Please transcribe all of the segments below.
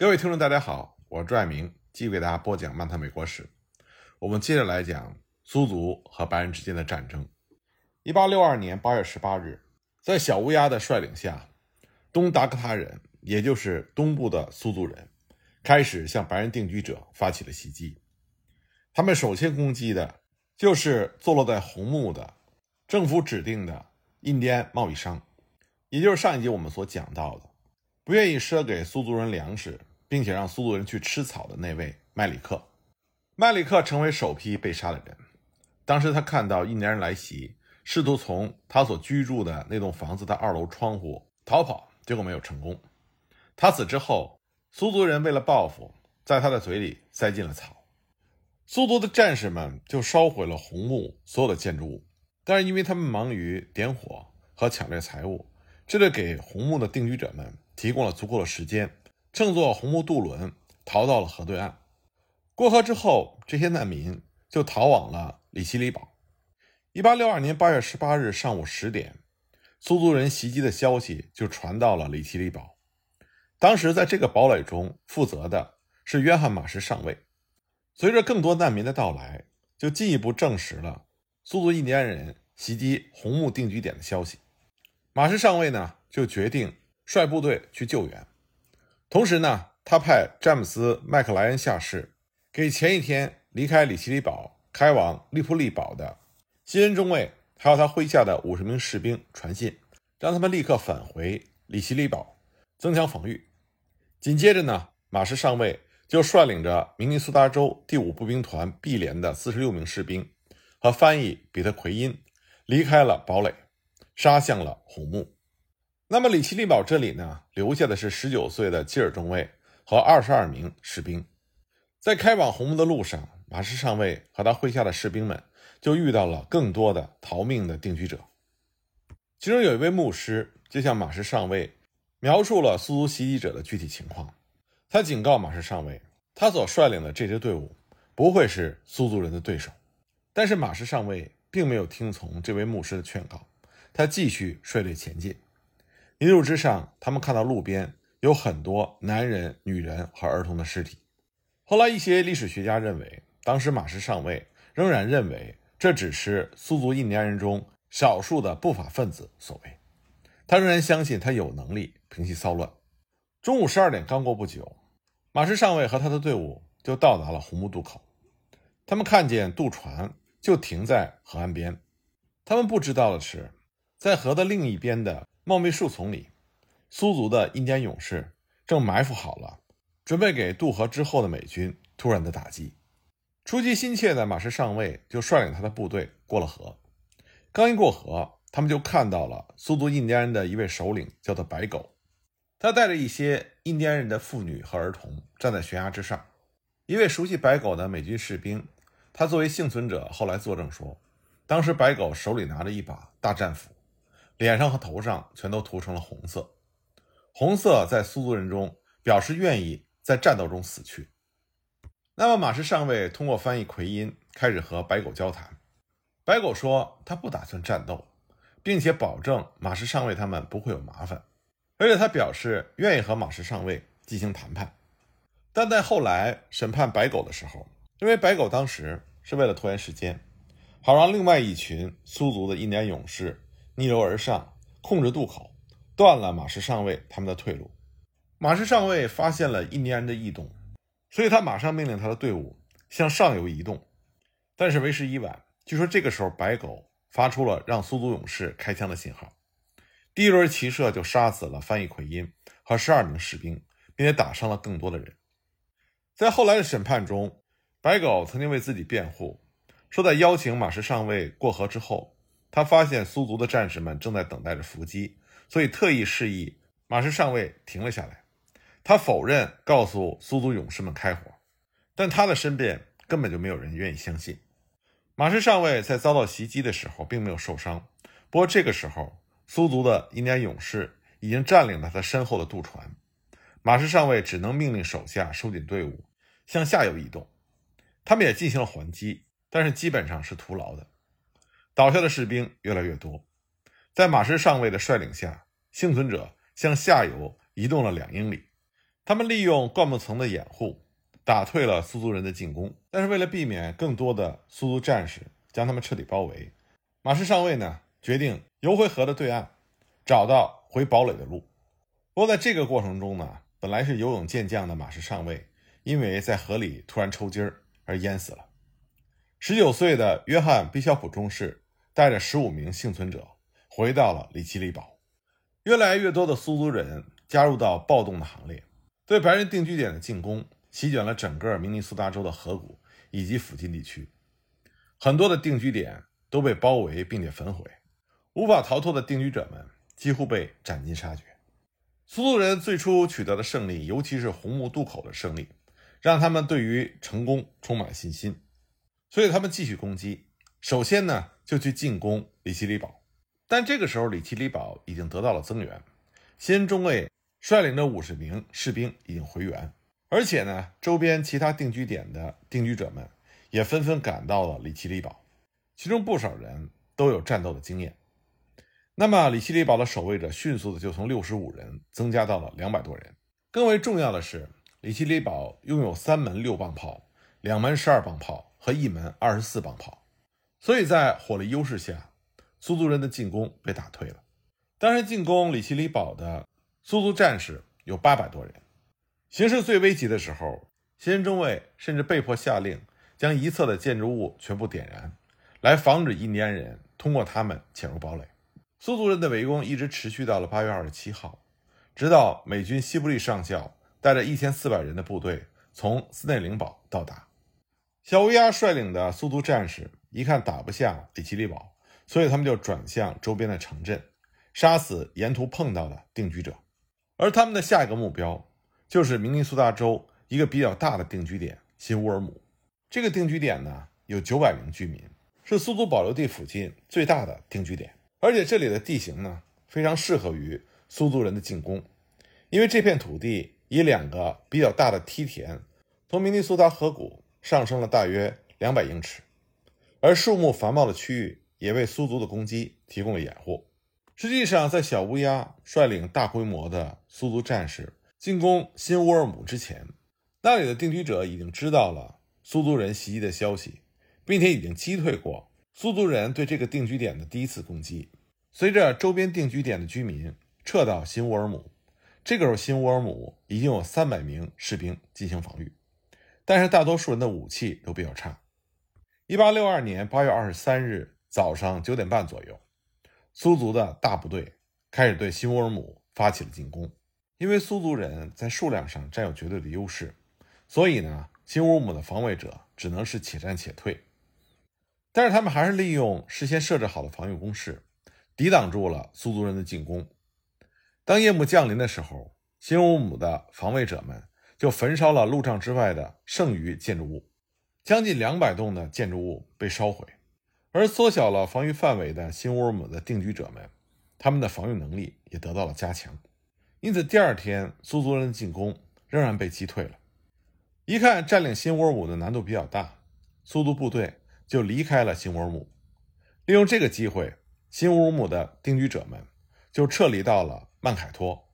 各位听众，大家好，我是朱爱明，继续给大家播讲《漫谈美国史》。我们接着来讲苏族和白人之间的战争。一八六二年八月十八日，在小乌鸦的率领下，东达科他人，也就是东部的苏族人，开始向白人定居者发起了袭击。他们首先攻击的就是坐落在红木的政府指定的印第安贸易商，也就是上一集我们所讲到的，不愿意赊给苏族人粮食，并且让苏族人去吃草的那位麦里克。麦里克成为首批被杀的人。当时他看到印第安人来袭，试图从他所居住的那栋房子的二楼窗户逃跑，结果没有成功。他死之后，苏族人为了报复，在他的嘴里塞进了草。苏族的战士们就烧毁了红木所有的建筑物，但是因为他们忙于点火和抢掠财物，这就给红木的定居者们提供了足够的时间，乘坐红木渡轮逃到了河对岸。过河之后，这些难民就逃往了里奇里堡。一八六二年八月十八日上午十点，苏族人袭击的消息就传到了里奇里堡。当时在这个堡垒中负责的是约翰马什上尉。随着更多难民的到来，就进一步证实了苏族印第安人袭击红木定居点的消息。马什上尉呢，就决定率部队去救援。同时呢，他派詹姆斯·麦克莱恩下士给前一天离开里奇里堡开往利普利堡的新恩中尉，还有他麾下的五十名士兵传信，让他们立刻返回里奇里堡，增强防御。紧接着呢，马什上尉。就率领着明尼苏达州第五步兵团 B 连的四十六名士兵和翻译彼得奎因离开了堡垒，杀向了红木。那么里奇利堡这里呢，留下的是十九岁的基尔中尉和二十二名士兵。在开往红木的路上，马什上尉和他麾下的士兵们就遇到了更多的逃命的定居者。其中有一位牧师就向马什上尉描述了苏族袭击者的具体情况。他警告马什上尉，他所率领的这支队伍不会是苏族人的对手。但是马什上尉并没有听从这位牧师的劝告，他继续率队前进。一路之上，他们看到路边有很多男人、女人和儿童的尸体。后来，一些历史学家认为，当时马什上尉仍然认为这只是苏族印第安人中少数的不法分子所为，他仍然相信他有能力平息骚乱。中午十二点刚过不久，马什上尉和他的队伍就到达了红木渡口。他们看见渡船就停在河岸边。他们不知道的是，在河的另一边的茂密树丛里，苏族的印第安勇士正埋伏好了，准备给渡河之后的美军突然的打击。出击心切的马什上尉就率领他的部队过了河。刚一过河，他们就看到了苏族印第安人的一位首领，叫做白狗。他带着一些印第安人的妇女和儿童站在悬崖之上。一位熟悉白狗的美军士兵，他作为幸存者后来作证说，当时白狗手里拿着一把大战斧，脸上和头上全都涂成了红色。红色在苏族人中表示愿意在战斗中死去。那么马什上尉通过翻译奎因开始和白狗交谈。白狗说他不打算战斗，并且保证马什上尉他们不会有麻烦。而且他表示愿意和马什上尉进行谈判，但在后来审判白狗的时候，因为白狗当时是为了拖延时间，好让另外一群苏族的印第安勇士逆流而上，控制渡口，断了马什上尉他们的退路。马什上尉发现了印第安人的异动，所以他马上命令他的队伍向上游移动。但是为时已晚，据说这个时候白狗发出了让苏族勇士开枪的信号。第一轮骑射就杀死了翻译奎因和十二名士兵，并且打伤了更多的人。在后来的审判中，白狗曾经为自己辩护，说在邀请马什上尉过河之后，他发现苏族的战士们正在等待着伏击，所以特意示意马什上尉停了下来。他否认告诉苏族勇士们开火，但他的申辩根本就没有人愿意相信。马什上尉在遭到袭击的时候并没有受伤，不过这个时候。苏族的印第安勇士已经占领了他身后的渡船，马什上尉只能命令手下收紧队伍，向下游移动。他们也进行了还击，但是基本上是徒劳的。倒下的士兵越来越多，在马什上尉的率领下，幸存者向下游移动了两英里，他们利用灌木层的掩护，打退了苏族人的进攻。但是为了避免更多的苏族战士将他们彻底包围，马氏上尉呢决定游回河的对岸，找到回堡垒的路。不过在这个过程中呢，本来是游泳健将的马氏上尉，因为在河里突然抽筋儿而淹死了。十九岁的约翰·毕肖普中士带着十五名幸存者回到了里奇里堡。越来越多的苏族人加入到暴动的行列。对白人定居点的进攻席卷了整个明尼苏达州的河谷以及附近地区，很多的定居点都被包围并且焚毁，无法逃脱的定居者们几乎被斩尽杀绝。苏族人最初取得的胜利，尤其是红木渡口的胜利，让他们对于成功充满信心，所以他们继续攻击。首先呢，就去进攻里奇里堡，但这个时候里奇里堡已经得到了增援，新中尉。率领着五十名士兵已经回援，而且呢，周边其他定居点的定居者们也纷纷赶到了里奇里堡，其中不少人都有战斗的经验。那么，里奇里堡的守卫者迅速的就从六十五人增加到了两百多人。更为重要的是，里奇里堡拥有三门六磅炮、两门十二磅炮和一门二十四磅炮，所以在火力优势下，苏族人的进攻被打退了。当时进攻里奇里堡的。苏族战士有八百多人，形势最危急的时候，新任中尉甚至被迫下令将一侧的建筑物全部点燃，来防止印第安人通过他们潜入堡垒。苏族人的围攻一直持续到了八月二十七号，直到美军西布利上校带着一千四百人的部队从斯内灵堡到达。小乌鸦率领的苏族战士一看打不下里奇利堡，所以他们就转向周边的城镇，杀死沿途碰到的定居者。而他们的下一个目标就是明尼苏达州一个比较大的定居点新乌尔姆。这个定居点呢有九百名居民，是苏族保留地附近最大的定居点。而且这里的地形呢非常适合于苏族人的进攻，因为这片土地以两个比较大的梯田从明尼苏达河谷上升了大约两百英尺，而树木繁茂的区域也为苏族的攻击提供了掩护。实际上，在小乌鸦率领大规模的苏族战士进攻新乌尔姆之前，那里的定居者已经知道了苏族人袭击的消息，并且已经击退过苏族人对这个定居点的第一次攻击。随着周边定居点的居民撤到新乌尔姆，这个时候新乌尔姆已经有三百名士兵进行防御，但是大多数人的武器都比较差。一八六二年八月二十三日早上九点半左右。苏族的大部队开始对新乌尔姆发起了进攻，因为苏族人在数量上占有绝对的优势，所以呢，新乌尔姆的防卫者只能是且战且退。但是他们还是利用事先设置好的防御工事，抵挡住了苏族人的进攻。当夜幕降临的时候，新乌尔姆的防卫者们就焚烧了路障之外的剩余建筑物，将近两百栋的建筑物被烧毁。而缩小了防御范围的新乌尔姆的定居者们，他们的防御能力也得到了加强，因此第二天苏族人的进攻仍然被击退了。一看占领新乌尔姆的难度比较大，苏族部队就离开了新乌尔姆。利用这个机会，新乌尔姆的定居者们就撤离到了曼凯托。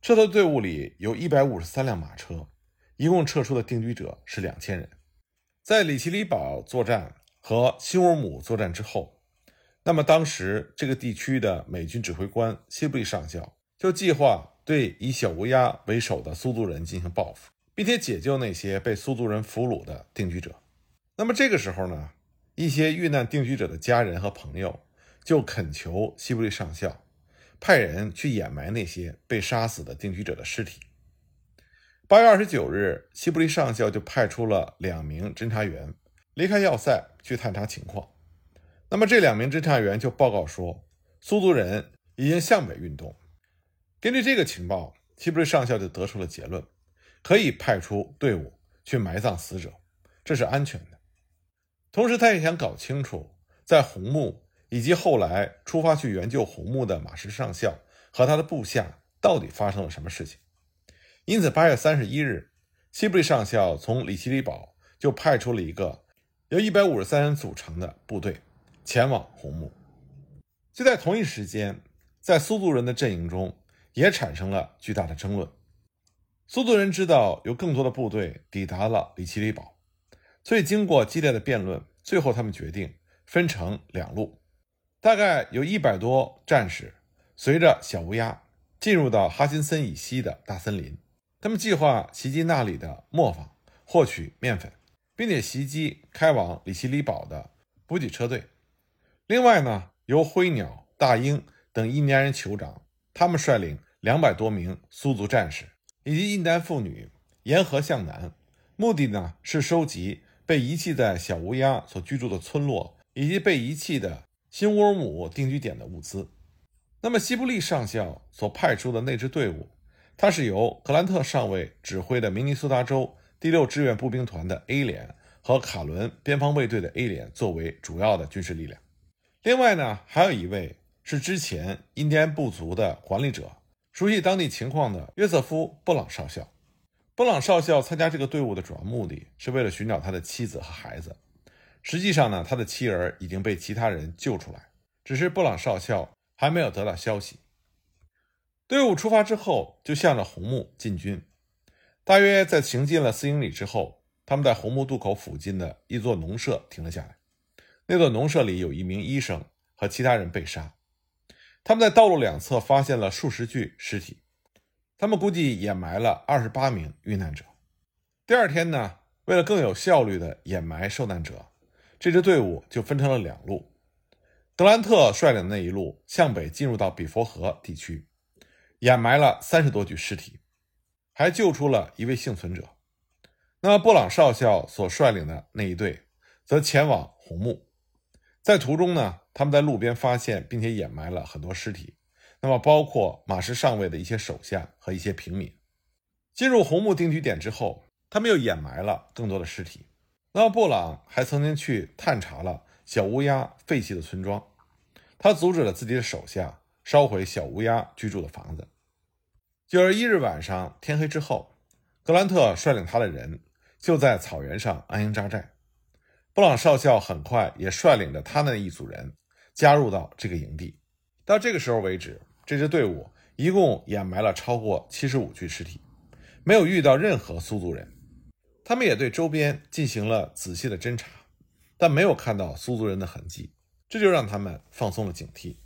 撤退队伍里有一百五十三辆马车，一共撤出的定居者是两千人。在里奇里堡作战。和新乌姆作战之后，那么当时这个地区的美军指挥官西布利上校就计划对以小乌鸦为首的苏族人进行报复，并且解救那些被苏族人俘虏的定居者。那么这个时候呢，一些遇难定居者的家人和朋友就恳求西布利上校派人去掩埋那些被杀死的定居者的尸体。八月二十九日，西布利上校就派出了两名侦察员。离开要塞去探查情况，那么这两名侦察员就报告说，苏族人已经向北运动。根据这个情报，西布利上校就得出了结论：可以派出队伍去埋葬死者，这是安全的。同时，他也想搞清楚，在红木以及后来出发去援救红木的马什上校和他的部下到底发生了什么事情。因此，八月三十一日，西布利上校从里奇里堡就派出了一个。由一百五十三人组成的部队前往红木。就在同一时间，在苏族人的阵营中也产生了巨大的争论。苏族人知道有更多的部队抵达了里奇里堡，所以经过激烈的辩论，最后他们决定分成两路，大概有一百多战士随着小乌鸦进入到哈金森以西的大森林。他们计划袭击那里的磨坊，获取面粉，并且袭击开往里奇里堡的补给车队。另外呢，由灰鸟、大鹰等印第安人酋长，他们率领两百多名苏族战士以及印第安妇女沿河向南，目的呢是收集被遗弃在小乌鸦所居住的村落以及被遗弃的新乌尔姆定居点的物资。那么，西布利上校所派出的那支队伍。他是由格兰特上尉指挥的明尼苏达州第六志愿步兵团的 A 连和卡伦边防卫队的 A 连作为主要的军事力量。另外呢，还有一位是之前印第安部族的管理者，熟悉当地情况的约瑟夫·布朗少校。布朗少校参加这个队伍的主要目的是为了寻找他的妻子和孩子。实际上呢，他的妻儿已经被其他人救出来，只是布朗少校还没有得到消息。队伍出发之后，就向着红木进军。大约在行进了四英里之后，他们在红木渡口附近的一座农舍停了下来。那座农舍里有一名医生和其他人被杀。他们在道路两侧发现了数十具尸体，他们估计掩埋了二十八名遇难者。第二天呢，为了更有效率地掩埋受难者，这支队伍就分成了两路。德兰特率领那一路向北进入到比佛河地区。掩埋了三十多具尸体，还救出了一位幸存者。那布朗少校所率领的那一队则前往红木，在途中呢，他们在路边发现并且掩埋了很多尸体，那么包括马什上尉的一些手下和一些平民。进入红木定居点之后，他们又掩埋了更多的尸体。那布朗还曾经去探查了小乌鸦废弃的村庄，他阻止了自己的手下。烧毁小乌鸦居住的房子。九月一日晚上，天黑之后，格兰特率领他的人就在草原上安营扎寨。布朗少校很快也率领着他那一组人加入到这个营地。到这个时候为止，这支队伍一共掩埋了超过七十五具尸体，没有遇到任何苏族人。他们也对周边进行了仔细的侦查，但没有看到苏族人的痕迹，这就让他们放松了警惕。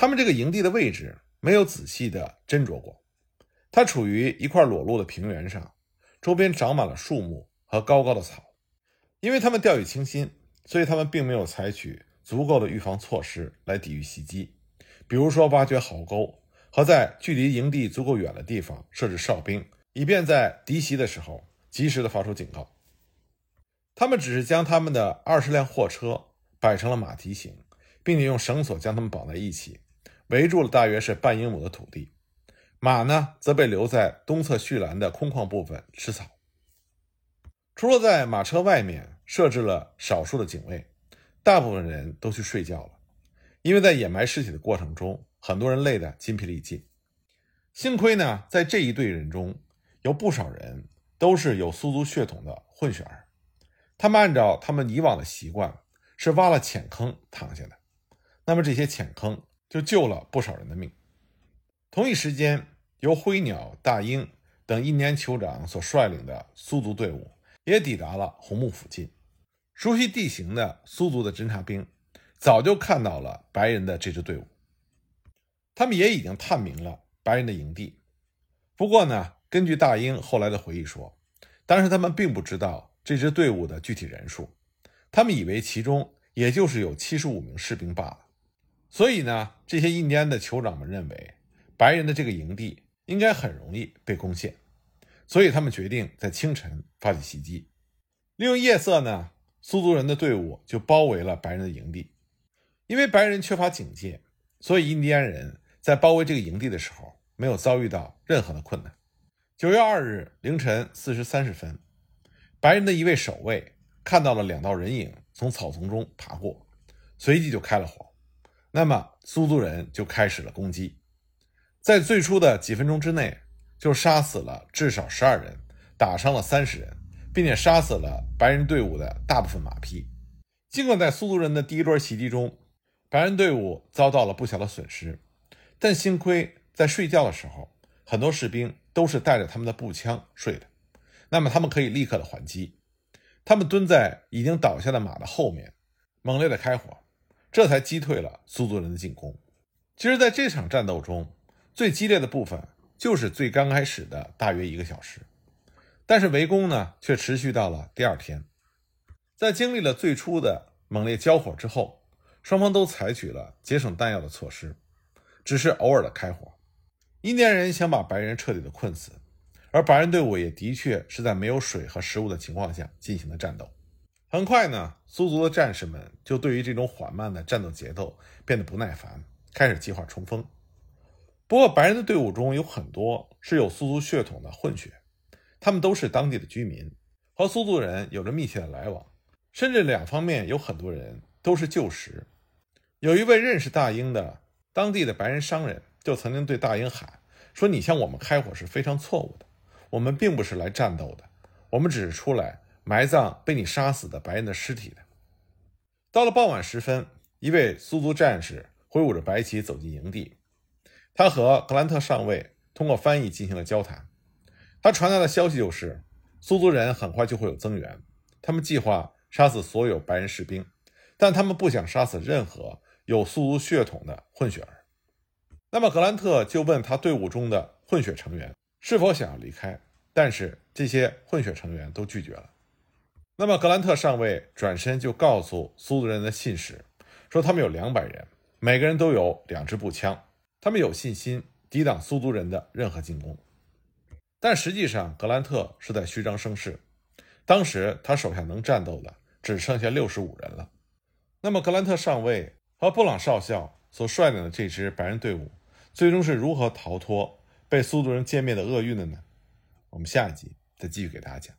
他们这个营地的位置没有仔细的斟酌过，它处于一块裸露的平原上，周边长满了树木和高高的草。因为他们掉以轻心，所以他们并没有采取足够的预防措施来抵御袭击，比如说挖掘壕沟和在距离营地足够远的地方设置哨兵，以便在敌袭的时候及时的发出警告。他们只是将他们的二十辆货车摆成了马蹄形，并且用绳索将它们绑在一起。围住了大约是半英亩的土地，马呢则被留在东侧畜栏的空旷部分吃草。除了在马车外面设置了少数的警卫，大部分人都去睡觉了。因为在掩埋尸体的过程中，很多人累得筋疲力尽。幸亏呢，在这一队人中有不少人都是有苏族血统的混血儿，他们按照他们以往的习惯是挖了浅坑躺下的。那么这些浅坑。就救了不少人的命。同一时间，由灰鸟、大鹰等印第安酋长所率领的苏族队伍也抵达了红木附近。熟悉地形的苏族的侦察兵早就看到了白人的这支队伍，他们也已经探明了白人的营地。不过呢，根据大鹰后来的回忆说，当时他们并不知道这支队伍的具体人数，他们以为其中也就是有七十五名士兵罢了。所以呢，这些印第安的酋长们认为，白人的这个营地应该很容易被攻陷，所以他们决定在清晨发起袭击。利用夜色呢，苏族人的队伍就包围了白人的营地。因为白人缺乏警戒，所以印第安人在包围这个营地的时候没有遭遇到任何的困难。九月二日凌晨四时三十分，白人的一位守卫看到了两道人影从草丛中爬过，随即就开了火。那么苏族人就开始了攻击，在最初的几分钟之内，就杀死了至少十二人，打伤了三十人，并且杀死了白人队伍的大部分马匹。尽管在苏族人的第一轮袭击中，白人队伍遭到了不小的损失，但幸亏在睡觉的时候，很多士兵都是带着他们的步枪睡的，那么他们可以立刻的还击。他们蹲在已经倒下的马的后面，猛烈的开火，这才击退了苏族人的进攻。其实，在这场战斗中，最激烈的部分就是最刚开始的大约一个小时，但是围攻呢，却持续到了第二天。在经历了最初的猛烈交火之后，双方都采取了节省弹药的措施，只是偶尔的开火。印第安人想把白人彻底的困死。而白人队伍也的确是在没有水和食物的情况下进行的战斗。很快呢，苏族的战士们就对于这种缓慢的战斗节奏变得不耐烦，开始计划冲锋。不过，白人的队伍中有很多是有苏族血统的混血，他们都是当地的居民，和苏族人有着密切的来往，甚至两方面有很多人都是旧识。有一位认识大英的当地的白人商人，就曾经对大英喊说：“你向我们开火是非常错误的。”我们并不是来战斗的，我们只是出来埋葬被你杀死的白人的尸体的。到了傍晚时分，一位苏族战士挥舞着白旗走进营地，他和格兰特上尉通过翻译进行了交谈。他传达的消息就是，苏族人很快就会有增援，他们计划杀死所有白人士兵，但他们不想杀死任何有苏族血统的混血儿。那么格兰特就问他队伍中的混血成员。是否想要离开？但是这些混血成员都拒绝了。那么格兰特上尉转身就告诉苏族人的信使，说他们有两百人，每个人都有两支步枪，他们有信心抵挡苏族人的任何进攻。但实际上，格兰特是在虚张声势。当时他手下能战斗的只剩下六十五人了。那么格兰特上尉和布朗少校所率领的这支白人队伍，最终是如何逃脱？被苏族人歼灭的厄运的呢？我们下一集再继续给大家讲。